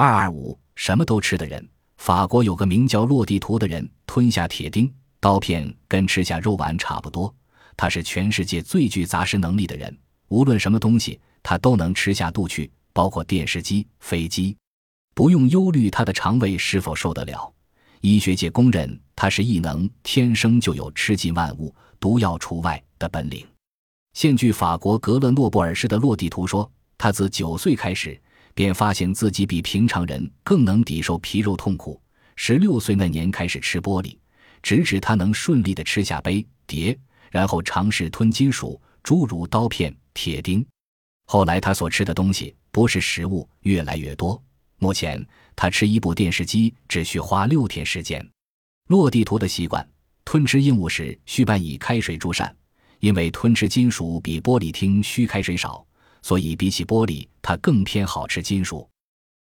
二二五，什么都吃的人。法国有个名叫洛地图的人，吞下铁钉、刀片，跟吃下肉丸差不多。他是全世界最具杂食能力的人，无论什么东西，他都能吃下肚去，包括电视机、飞机。不用忧虑他的肠胃是否受得了。医学界公认他是异能，天生就有吃尽万物，毒药除外的本领。现据法国格勒诺布尔市的洛地图说，他自九岁开始。便发现自己比平常人更能抵受皮肉痛苦。十六岁那年开始吃玻璃，直至他能顺利地吃下杯碟，然后尝试吞金属，诸如刀片、铁钉。后来他所吃的东西不是食物，越来越多。目前他吃一部电视机只需花六天时间。落地图的习惯，吞吃硬物时需伴以开水助膳，因为吞吃金属比玻璃听需开水少。所以，比起玻璃，它更偏好吃金属。